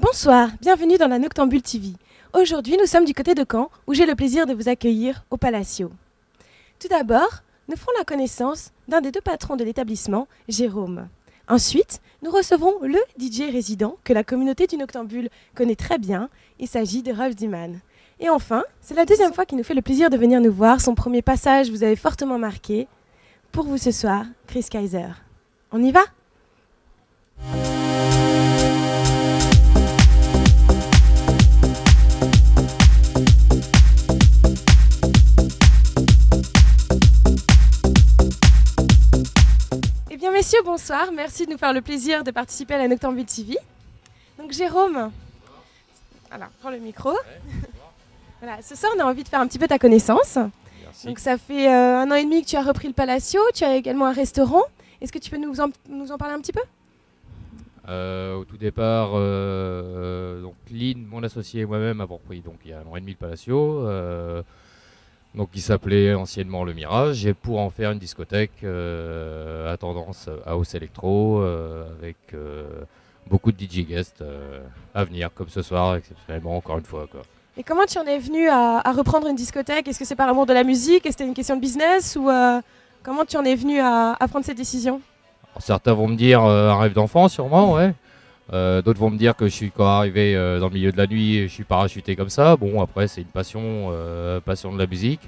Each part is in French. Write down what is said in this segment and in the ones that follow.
Bonsoir, bienvenue dans la Noctambule TV. Aujourd'hui, nous sommes du côté de Caen, où j'ai le plaisir de vous accueillir au Palacio. Tout d'abord, nous ferons la connaissance d'un des deux patrons de l'établissement, Jérôme. Ensuite, nous recevrons le DJ résident que la communauté du Noctambule connaît très bien. Il s'agit de Rolf Diman. Et enfin, c'est la deuxième fois qu'il nous fait le plaisir de venir nous voir. Son premier passage vous avait fortement marqué. Pour vous ce soir, Chris Kaiser. On y va? Messieurs, bonsoir. Merci de nous faire le plaisir de participer à la Noctambule TV. Donc, Jérôme, alors, prends le micro. voilà, ce soir, on a envie de faire un petit peu ta connaissance. Merci. Donc, ça fait euh, un an et demi que tu as repris le Palacio. Tu as également un restaurant. Est-ce que tu peux nous en, nous en parler un petit peu? Euh, au tout départ, euh, donc Lynn, mon associé et moi-même avons repris donc il y a un an et demi le Palacio, euh, donc qui s'appelait anciennement le Mirage, et pour en faire une discothèque euh, à tendance house électro euh, avec euh, beaucoup de DJ guests euh, à venir, comme ce soir exceptionnellement encore une fois quoi. Et comment tu en es venu à, à reprendre une discothèque? Est-ce que c'est par amour de la musique? Est-ce que c'était une question de business? Ou euh, comment tu en es venu à, à prendre cette décision? Alors, certains vont me dire euh, un rêve d'enfant, sûrement, ouais. Euh, D'autres vont me dire que je suis quand arrivé euh, dans le milieu de la nuit, je suis parachuté comme ça. Bon, après, c'est une passion, euh, passion de la musique.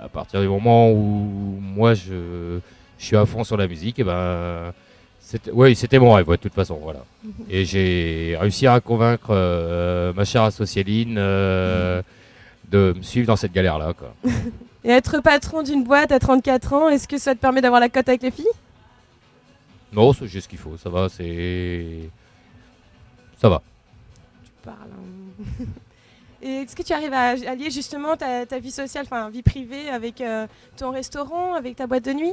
À partir du moment où moi je, je suis à fond sur la musique, et ben, c'était- oui, c'était mon rêve, ouais, de toute façon, voilà. Et j'ai réussi à convaincre ma chère associée Lynn de me suivre dans cette galère-là. Et être patron d'une boîte à 34 ans, est-ce que ça te permet d'avoir la cote avec les filles? Non, c'est juste ce qu'il faut, ça va, c'est. Ça va. Tu parles. hein. Et est-ce que tu arrives à allier justement ta, ta vie sociale, enfin vie privée, avec euh, ton restaurant, avec ta boîte de nuit?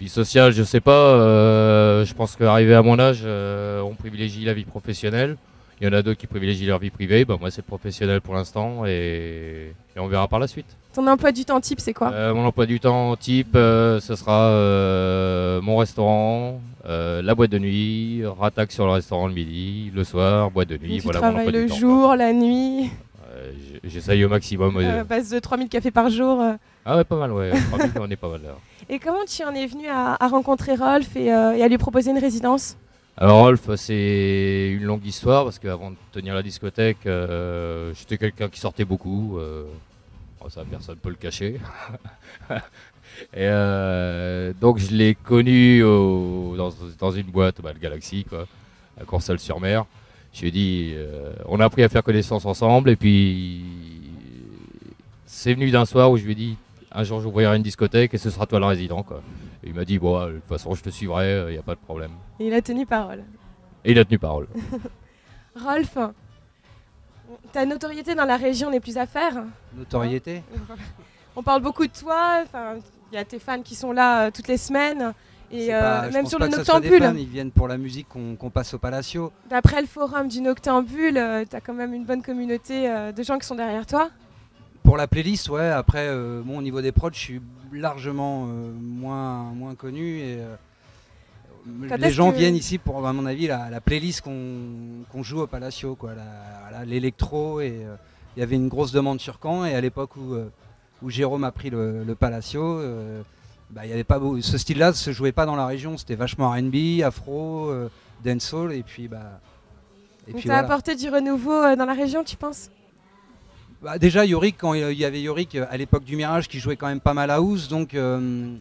Vie sociale, je sais pas. euh, je pense qu'arrivé à mon âge, euh, on privilégie la vie professionnelle. Il y en a d'autres qui privilégient leur vie privée. Bah, moi, c'est le professionnel pour l'instant et... et on verra par la suite. Ton emploi du temps type, c'est quoi Euh, mon emploi du temps type, euh, ce sera euh, mon restaurant, la boîte de nuit, rattaque sur le restaurant le midi, le soir, boîte de nuit. Tu voilà travailles le temps, jour, la nuit, J'essaye au maximum. base de 3000 cafés par jour. Ah ouais, pas mal, ouais. 3000, on est pas mal là. Et comment tu en es venu à, à rencontrer Rolf et, et à lui proposer une résidence Alors Rolf, c'est une longue histoire parce qu'avant de tenir la discothèque, euh, j'étais quelqu'un qui sortait beaucoup. euh, ça, personne ne peut le cacher. Et euh, donc je l'ai connu au- dans, dans une boîte, bah, le Galaxy, quoi, à Courseulles-sur-Mer. Je lui ai dit, euh, on a appris à faire connaissance ensemble et puis c'est venu d'un soir où je lui ai dit, un jour j'ouvrirai une discothèque et ce sera toi le résident. Quoi. Et il m'a dit, bon, de toute façon je te suivrai, il n'y a pas de problème. Et il a tenu parole. Et il a tenu parole. Rolf, ta notoriété dans la région n'est plus à faire. Notoriété On parle beaucoup de toi, il y a tes fans qui sont là euh, toutes les semaines. Et euh, pas- même sur le Noctambule, fans, Ils viennent pour la musique qu'on passe au Palacio. d'après le forum du Noctambule, tu as quand même une bonne communauté euh, de gens qui sont derrière toi. Pour la playlist, ouais. Après, euh, bon, au niveau des prods, je suis largement euh, moins, moins connu. Et, euh, les gens que- viennent ici pour, à mon avis, la, la playlist qu'on joue au Palacio, quoi. L'électro. Et euh, il y avait une grosse demande sur Caen. Et à l'époque où, euh, où Jérôme a pris le, le Palacio, euh, bah, il y avait pas beau- ce style-là se jouait pas dans la région. C'était vachement R&B, afro, dancehall. Et puis, bah. Et Donc puis tu as voilà. apporté du renouveau dans la région, tu penses? Bah, déjà Yorick, quand il y avait Yorick à l'époque du Mirage qui jouait quand même pas mal à house, donc euh,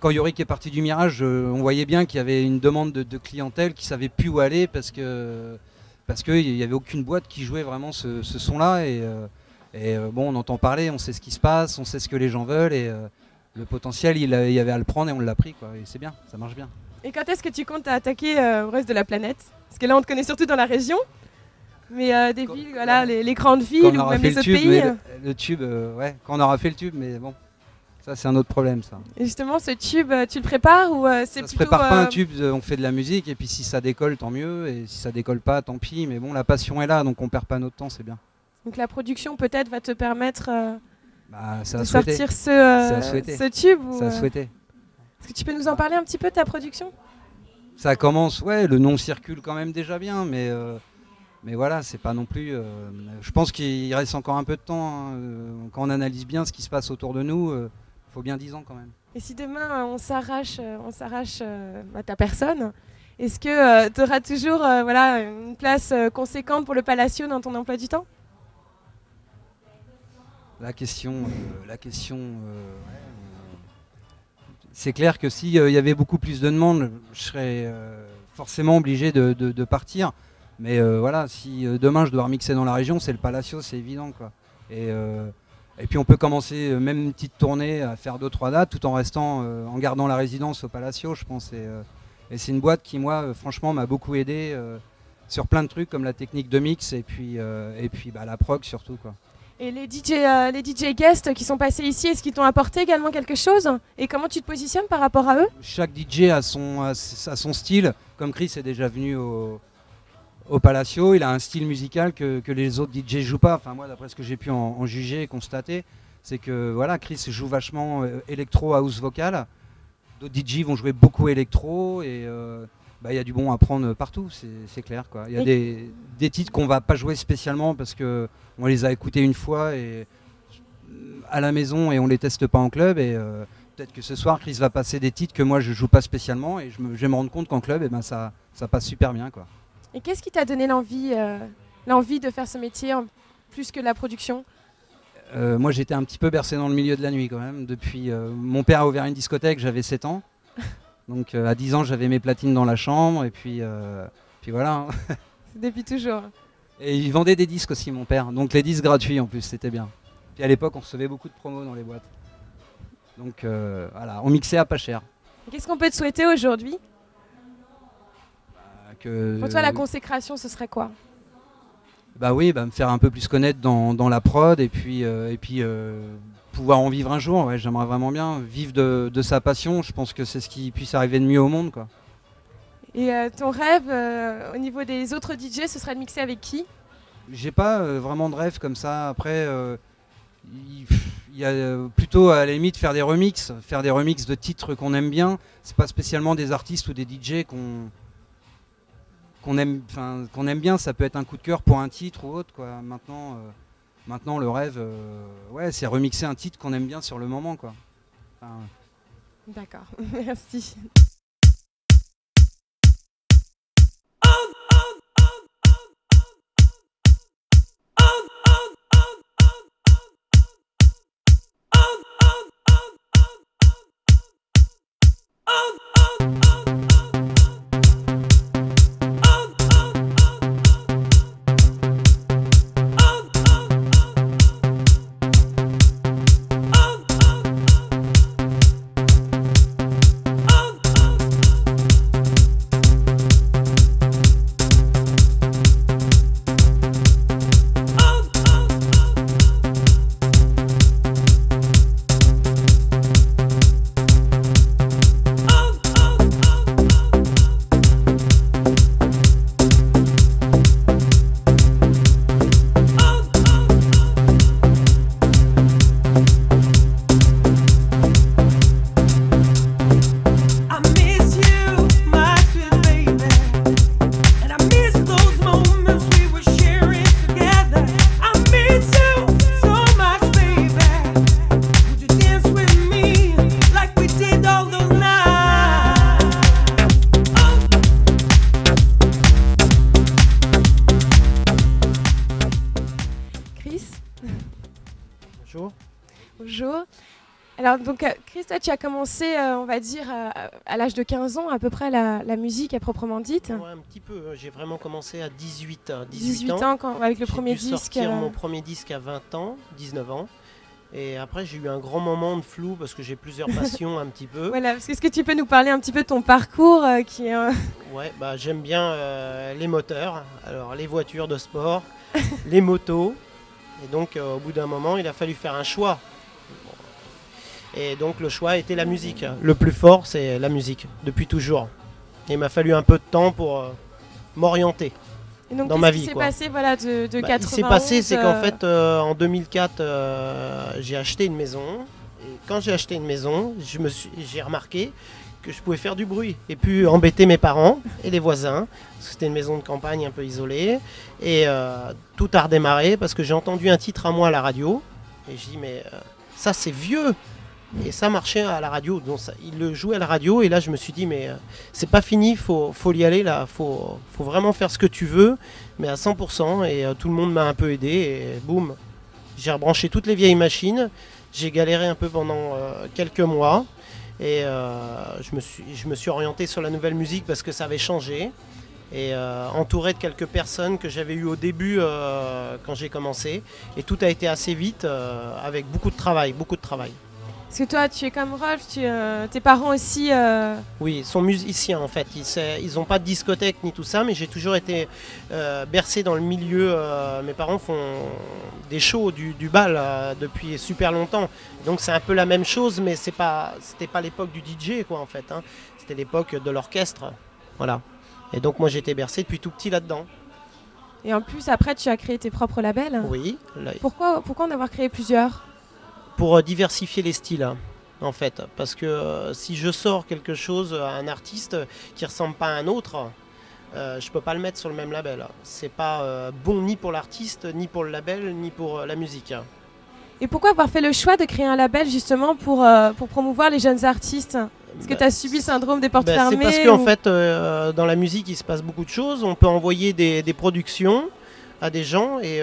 quand Yorick est parti du Mirage, euh, on voyait bien qu'il y avait une demande de, de clientèle qui savait plus où aller parce que parce qu'il n'y avait aucune boîte qui jouait vraiment ce, ce son-là et, euh, et, euh, bon on entend parler, on sait ce qui se passe, on sait ce que les gens veulent et le potentiel il, y avait à le prendre et on l'a pris quoi et c'est bien, ça marche bien. Et quand est-ce que tu comptes attaquer euh, au reste de la planète? Parce que là, on te connaît surtout dans la région. Mais euh, des Quand- villes, voilà, les, les grandes villes ou même les le autres tube, pays. le, le tube, euh, ouais, quand on aura fait le tube, mais bon, ça c'est un autre problème ça. Et justement, ce tube, euh, tu le prépares ou euh, c'est Ça se plutôt prépare pas euh, un tube, de- on fait de la musique et puis si ça décolle tant mieux et si ça décolle pas tant pis mais bon la passion est là donc on perd pas notre temps c'est bien. Donc la production peut-être va te permettre euh, Bah, de sortir ce, euh, tube. ou, euh, souhaiter. Est-ce que tu peux nous en parler un petit peu de ta production? Ça commence, ouais, le nom circule quand même déjà bien, mais, euh, mais voilà, c'est pas non plus. euh, je pense qu'il reste encore un peu de temps. hein, euh, quand on analyse bien ce qui se passe autour de nous, faut bien 10 ans quand même. Et si demain euh, on s'arrache, euh, on s'arrache euh, à ta personne, est-ce que tu auras toujours voilà, une place conséquente pour le Palacio dans ton emploi du temps? La question, la question, c'est clair que s'il y avait beaucoup plus de demandes, je serais euh, forcément obligé de, de- de partir. Mais euh, voilà, si demain je dois remixer dans la région, c'est le Palacio, c'est évident quoi. Et, et puis on peut commencer euh, même une petite tournée à faire deux trois dates tout en restant, euh, en gardant la résidence au Palacio, je pense. Et, euh, et c'est une boîte qui moi, franchement, m'a beaucoup aidé euh, sur plein de trucs comme la technique de mix et puis et puis bah, la prog surtout quoi. Et les DJ, les DJ guests qui sont passés ici, est-ce qu'ils t'ont apporté également quelque chose? Et comment tu te positionnes par rapport à eux? Chaque DJ a son, a son style. Comme Chris est déjà venu au, au Palacio, il a un style musical que, que les autres DJ jouent pas. Enfin, moi, d'après ce que j'ai pu en, en juger et constater, c'est que voilà, Chris joue vachement euh, électro house vocal. D'autres DJ vont jouer beaucoup électro et euh, bah, il y a du bon à prendre partout, c'est clair. Il y a des, des titres qu'on va pas jouer spécialement parce que on les a écoutés une fois et à la maison et on les teste pas en club et euh, peut-être que ce soir Chris va passer des titres que moi je joue pas spécialement et je, me, je vais me rendre compte qu'en club et ben ça, ça passe super bien quoi. Et qu'est-ce qui t'a donné l'envie, euh, l'envie de faire ce métier plus que la production? Euh, moi j'étais un petit peu bercé dans le milieu de la nuit quand même. Depuis euh, mon père a ouvert une discothèque j'avais 7 ans. Donc à 10 ans j'avais mes platines dans la chambre et puis puis voilà. Depuis toujours. et il vendait des disques aussi mon père. Donc les disques gratuits en plus c'était bien. Puis à l'époque on recevait beaucoup de promos dans les boîtes. Donc voilà on mixait à pas cher. Qu'est-ce qu'on peut te souhaiter aujourd'hui? Que Pour toi, la consécration, ce serait quoi? Bah oui, bah me faire un peu plus connaître dans, dans la prod et puis, euh, et puis euh, pouvoir en vivre un jour. Ouais, J'aimerais vraiment bien vivre de, de sa passion. Je pense que c'est ce qui puisse arriver de mieux au monde. Quoi. Et euh, ton rêve euh, au niveau des autres DJ, ce serait de mixer avec qui? J'ai pas euh, vraiment de rêve comme ça. Après, euh, il il y a euh, plutôt à la limite faire des remixes, faire des remixes de titres qu'on aime bien. C'est pas spécialement des artistes ou des DJ qu'on qu'on aime, qu'on aime bien. Ça peut être un coup de cœur pour un titre ou autre. Quoi. Maintenant, euh, le rêve, euh, ouais, c'est remixer un titre qu'on aime bien sur le moment. Quoi. Enfin, D'accord, merci. Toi, tu as commencé, euh, on va dire, euh, à l'âge de 15 ans, à peu près, la, la musique à proprement dite. Ouais, un petit peu. J'ai vraiment commencé à 18, euh, 18, 18 ans, quand, avec le premier dû disque. sortir euh, mon premier disque à 20 ans, 19 ans. Et après, j'ai eu un grand moment de flou parce que j'ai plusieurs passions un petit peu. Voilà, est-ce que tu peux nous parler un petit peu de ton parcours euh, qui est, Ouais, bah, j'aime bien euh, les moteurs, alors les voitures de sport, les motos. Et donc, euh, au bout d'un moment, il a fallu faire un choix. Et donc, le choix était la musique. Le plus fort, c'est la musique, depuis toujours. Et il m'a fallu un peu de temps pour euh, m'orienter. et donc, Dans qu'est-ce ma qui vie, s'est passé voilà, de, de Bah, 91 il s'est passé, c'est qu'en euh, fait, euh, en 2004, euh, j'ai acheté une maison. Et quand j'ai acheté une maison, je me suis- j'ai remarqué que je pouvais faire du bruit et puis embêter mes parents et les voisins. parce que C'était une maison de campagne un peu isolée. Et euh, tout a redémarré parce que j'ai entendu un titre à moi à la radio. Et je dis, mais ça c'est vieux. Et ça marchait à la radio. Donc il le jouait à la radio. Et là, je me suis dit, mais euh, c'est pas fini, faut, faut y aller là. Faut, faut vraiment faire ce que tu veux, mais à 100%. Et euh, tout le monde m'a un peu aidé. Et boum, j'ai rebranché toutes les vieilles machines. J'ai galéré un peu pendant euh, quelques mois. Et je, me suis, je me suis orienté sur la nouvelle musique parce que ça avait changé. Et entouré de quelques personnes que j'avais eues au début quand j'ai commencé. Et tout a été assez vite avec beaucoup de travail, beaucoup de travail. Parce que toi, tu es comme Rolf, tu, euh, tes parents aussi. euh, Oui, ils sont musiciens en fait. Ils n'ont pas de discothèque ni tout ça, mais j'ai toujours été euh, bercé dans le milieu. euh, mes parents font des shows, du, du bal depuis super longtemps. Donc c'est un peu la même chose, mais c'est pas, c'était pas l'époque du DJ quoi en fait. hein. C'était l'époque de l'orchestre, voilà. Et donc moi j'étais bercé depuis tout petit là-dedans. Et en plus, après, tu as créé tes propres labels. Oui, là- Pourquoi, pourquoi en avoir créé plusieurs? Pour euh, diversifier les styles hein, en fait. Parce que euh, si je sors quelque chose à un artiste qui ressemble pas à un autre euh, je peux pas le mettre sur le même label. C'est pas euh, bon ni pour l'artiste ni pour le label ni pour la musique Et pourquoi avoir fait le choix de créer un label justement pour, pour promouvoir les jeunes artistes? Est-ce que tu as subi le syndrome des portes Bah, fermées c'est parce qu'en ou- fait dans la musique il se passe beaucoup de choses. On peut envoyer des, des productions à des gens et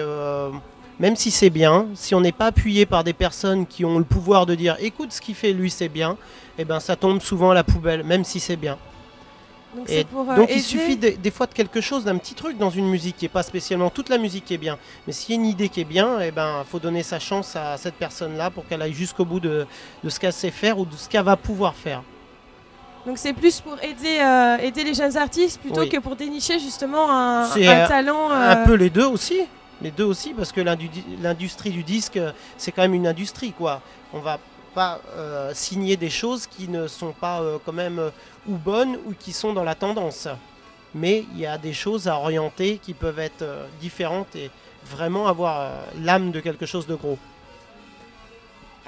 même si c'est bien, si on n'est pas appuyé par des personnes qui ont le pouvoir de dire écoute ce qu'il fait lui c'est bien, et ben ça tombe souvent à la poubelle, même si c'est bien. Donc, Et pour, euh, Donc il suffit des, des fois de quelque chose, d'un petit truc dans une musique qui n'est pas spécialement toute la musique qui est bien. Mais s'il y a une idée qui est bien, il ben, faut donner sa chance à cette personne-là pour qu'elle aille jusqu'au bout de, de ce qu'elle sait faire ou de ce qu'elle va pouvoir faire. Donc c'est plus pour aider, euh, aider les jeunes artistes plutôt Oui. que pour dénicher justement un, euh, talent. Un peu les deux aussi. Les deux aussi, parce que l'indu- l'industrie du disque, c'est quand même une industrie. quoi. On va pas euh, signer des choses qui ne sont pas euh, quand même euh, ou bonnes ou qui sont dans la tendance. Mais il y a des choses à orienter qui peuvent être différentes et vraiment avoir l'âme de quelque chose de gros.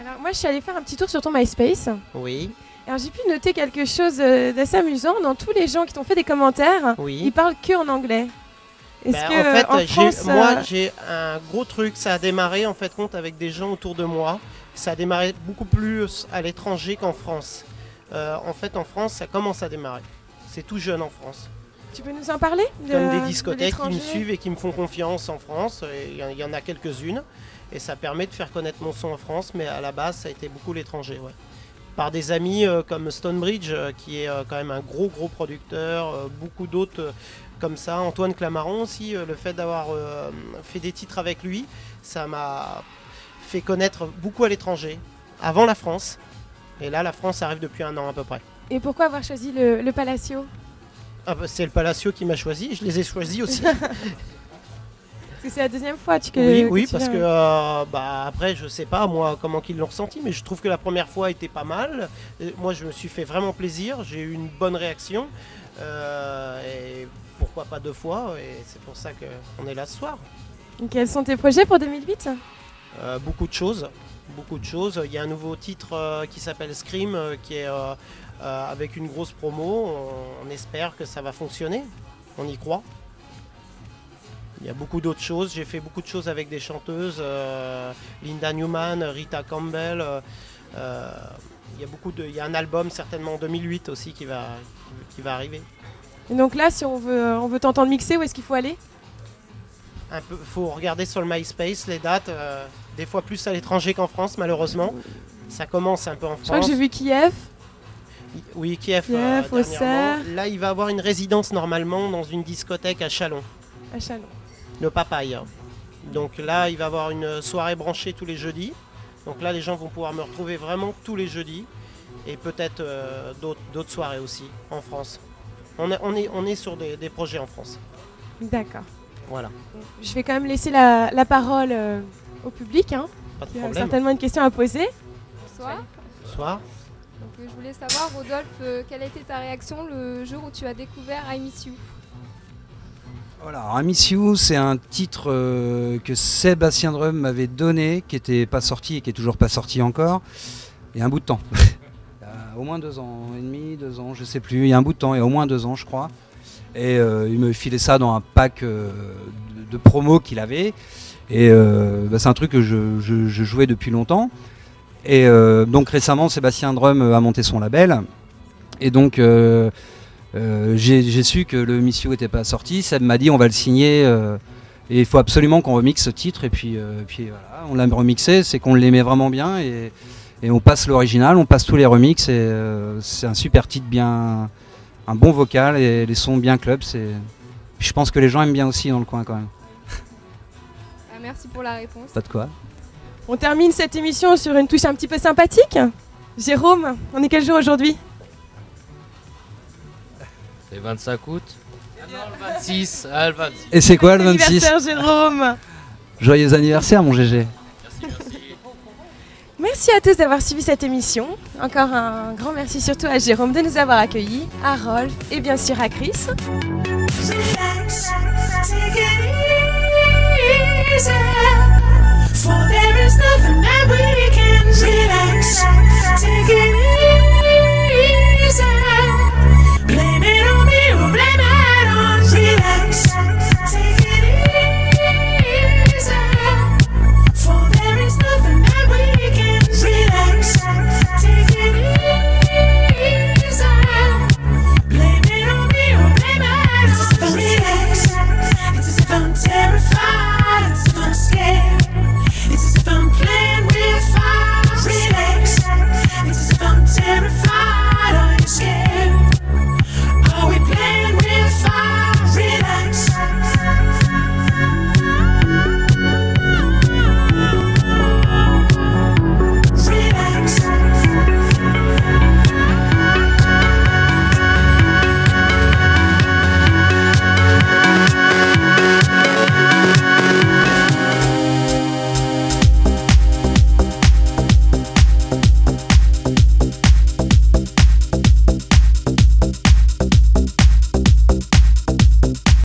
Alors moi je suis allée faire un petit tour sur ton MySpace. Oui, Alors j'ai pu noter quelque chose d'assez amusant. Dans tous les gens qui t'ont fait des commentaires, ils oui. parlent que en anglais. Ben, que en fait, en France, moi euh, j'ai un gros truc. Ça a démarré en fait compte avec des gens autour de moi. Ça a démarré beaucoup plus à l'étranger qu'en France. Euh, en fait, en France, ça commence à démarrer. C'est tout jeune en France. tu peux nous en parler de- Comme de des discothèques qui me suivent et qui me font confiance en France. Il y en- il y, en a quelques-unes. Et ça permet de faire connaître mon son en France. Mais à la base, ça a été beaucoup l'étranger. Ouais. Par des amis euh, comme Stonebridge, euh, qui est euh, quand même un gros, gros producteur. euh, beaucoup d'autres euh, comme ça. Antoine Clamaron aussi. euh, le fait d'avoir euh, fait des titres avec lui, ça m'a fait connaître beaucoup à l'étranger. Avant la France. Et là, la France arrive depuis un an à peu près. Et pourquoi avoir choisi le, le Palacio? Ah bah, c'est le Palacio qui m'a choisi. Je les ai choisis aussi. C'est la deuxième fois tu, que, Oui, que oui, tu parce viens. que euh, bah, après, je sais pas moi comment qu'ils l'ont ressenti, mais je trouve que la première fois était pas mal. Et moi, je me suis fait vraiment plaisir, j'ai eu une bonne réaction. euh, pourquoi pas deux fois Et c'est pour ça qu'on est là ce soir. Quels sont tes projets pour 2008 Euh, beaucoup de choses, beaucoup de choses. Il y a un nouveau titre euh, qui s'appelle Scream, euh, qui est avec une grosse promo. On, on espère que ça va fonctionner. On y croit. Il y a beaucoup d'autres choses. J'ai fait beaucoup de choses avec des chanteuses, Linda Newman, Rita Campbell. il y a beaucoup de, il y a un album certainement en 2008 aussi qui va, qui va arriver. Et donc là, si on veut, on veut t'entendre mixer, où est-ce qu'il faut aller? Peu, faut regarder sur le MySpace les dates. euh, des fois plus à l'étranger qu'en France malheureusement. Ça commence un peu en Je crois France. que j'ai vu Kiev. Oui, Kiev. Kiev, euh, dernièrement. Auxerre. Là, il va avoir une résidence normalement dans une discothèque à Chalon, à Chalon. le Papaye. Donc là, il va avoir une soirée branchée tous les jeudis. Donc là, les gens vont pouvoir me retrouver vraiment tous les jeudis. Et peut-être euh, d'autres soirées aussi en France. On, a- on est, on est sur des, des projets en France. D'accord. Voilà, Je vais quand même laisser la, la parole euh, au public, hein, pas de qui a problème. certainement une question à poser. Bonsoir. Bonsoir. Donc, euh, je voulais savoir, Rodolphe, euh, quelle a été ta réaction le jour où tu as découvert I Miss You? Voilà, alors, I Miss You, c'est un titre euh, que Sébastien Drum m'avait donné, qui n'était pas sorti et qui est toujours pas sorti encore, il y a un bout de temps. Au moins deux ans et demi, deux ans, je sais plus. Il y a un bout de temps, il y a au moins deux ans, je crois. Et euh, il me filait ça dans un pack euh, de, de promo qu'il avait. Et euh, bah, c'est un truc que je, jouais depuis longtemps. Et donc récemment, Sébastien Drum a monté son label. Et donc j'ai su que le Missio n'était pas sorti. Seb m'a dit on va le signer. et il faut absolument qu'on remixe ce titre. Et puis, puis voilà, on l'a remixé. C'est qu'on l'aimait vraiment bien. Et on passe l'original, on passe tous les remixes. Et euh, c'est un super titre, bien, un bon vocal et les sons bien club. C'est, je pense que les gens aiment bien aussi dans le coin quand même. Ah, merci pour la réponse. Pas de quoi. On termine cette émission sur une touche un petit peu sympathique. Jérôme, on est quel jour aujourd'hui? C'est le 25 août Ah non, le 26. Ah, le 26. Et c'est quoi le Bon 26 anniversaire, Jérôme Joyeux anniversaire, mon GG. Merci à tous d'avoir suivi cette émission. Encore un grand merci surtout à Jérôme de nous avoir accueillis, à Rolf et bien sûr à Chris.